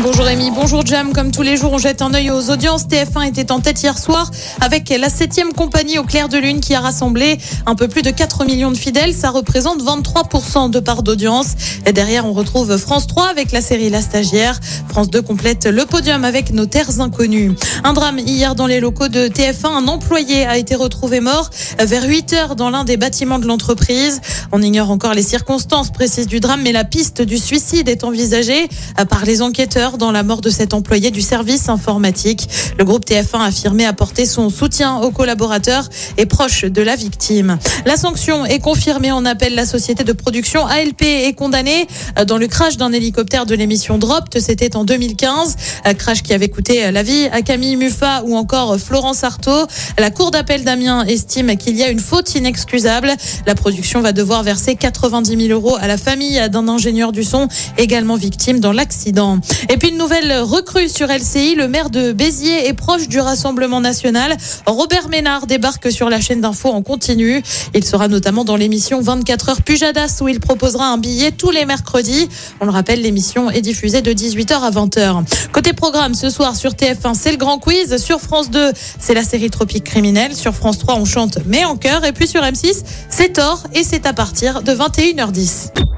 Bonjour Rémi, bonjour Jam. Comme tous les jours, on jette un œil aux audiences. TF1 était en tête hier soir avec la septième compagnie au clair de lune qui a rassemblé un peu plus de 4 millions de fidèles. Ça représente 23% de part d'audience. Et derrière, on retrouve France 3 avec la série La Stagiaire. France 2 complète le podium avec Nos Terres Inconnues. Un drame hier dans les locaux de TF1. Un employé a été retrouvé mort vers 8 heures dans l'un des bâtiments de l'entreprise. On ignore encore les circonstances précises du drame, mais la piste du suicide est envisagée par les enquêteurs dans la mort de cet employé du service informatique. Le groupe TF1 a affirmé apporter son soutien aux collaborateurs et proches de la victime. La sanction est confirmée en appel. La société de production ALP est condamnée dans le crash d'un hélicoptère de l'émission Dropped. C'était en 2015. Un crash qui avait coûté la vie à Camille Muffat ou encore Florence Artaud. La cour d'appel d'Amiens estime qu'il y a une faute inexcusable. La production va devoir verser 90 000 euros à la famille d'un ingénieur du son également victime dans l'accident. Puis une nouvelle recrue sur LCI, le maire de Béziers est proche du Rassemblement national. Robert Ménard débarque sur la chaîne d'info en continu. Il sera notamment dans l'émission 24 heures Pujadas où il proposera un billet tous les mercredis. On le rappelle, l'émission est diffusée de 18h à 20h. Côté programme, ce soir sur TF1, c'est le grand quiz. Sur France 2, c'est la série Tropique criminelle. Sur France 3, on chante mais en chœur. Et puis sur M6, c'est Thor et c'est à partir de 21h10.